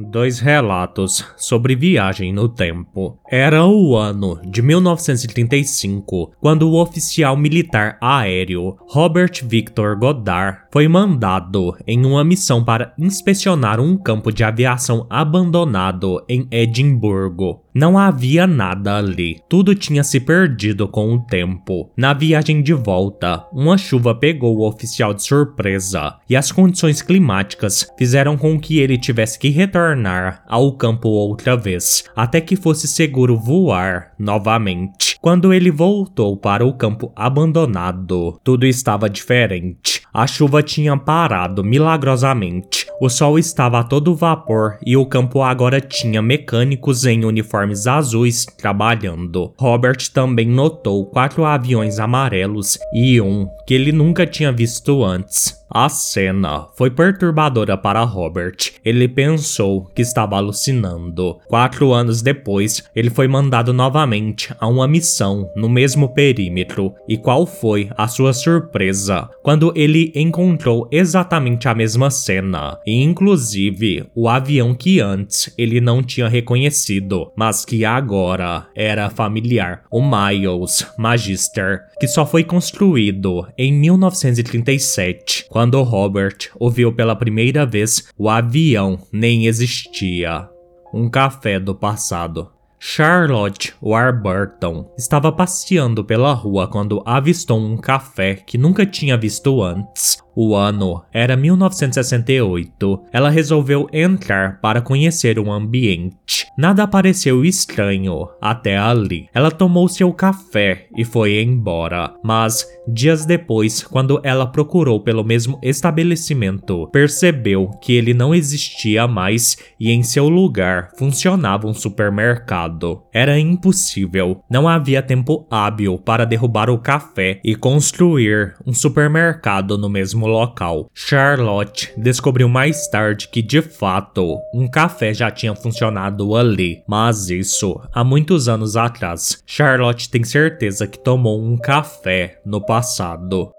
Dois relatos sobre viagem no tempo. Era o ano de 1935, quando o oficial militar aéreo Robert Victor Goddard foi mandado em uma missão para inspecionar um campo de aviação abandonado em Edimburgo. Não havia nada ali, tudo tinha se perdido com o tempo. Na viagem de volta, uma chuva pegou o oficial de surpresa e as condições climáticas fizeram com que ele tivesse que retornar ao campo outra vez, até que fosse seguro voar novamente. Quando ele voltou para o campo abandonado, tudo estava diferente. A chuva tinha parado milagrosamente. O sol estava a todo vapor e o campo agora tinha mecânicos em uniformes azuis trabalhando. Robert também notou quatro aviões amarelos e um que ele nunca tinha visto antes. A cena foi perturbadora para Robert. Ele pensou que estava alucinando. Quatro anos depois, ele foi mandado novamente a uma missão no mesmo perímetro. E qual foi a sua surpresa quando ele encontrou exatamente a mesma cena? Inclusive o avião que antes ele não tinha reconhecido, mas que agora era familiar, o Miles Magister, que só foi construído em 1937 quando Robert ouviu pela primeira vez, o avião nem existia. Um café do passado. Charlotte Warburton estava passeando pela rua quando avistou um café que nunca tinha visto antes. O ano era 1968. Ela resolveu entrar para conhecer o ambiente. Nada pareceu estranho até ali. Ela tomou seu café e foi embora. Mas dias depois, quando ela procurou pelo mesmo estabelecimento, percebeu que ele não existia mais e em seu lugar funcionava um supermercado. Era impossível. Não havia tempo hábil para derrubar o café e construir um supermercado no mesmo local. Charlotte descobriu mais tarde que de fato um café já tinha funcionado ali, mas isso há muitos anos atrás. Charlotte tem certeza que tomou um café no passado.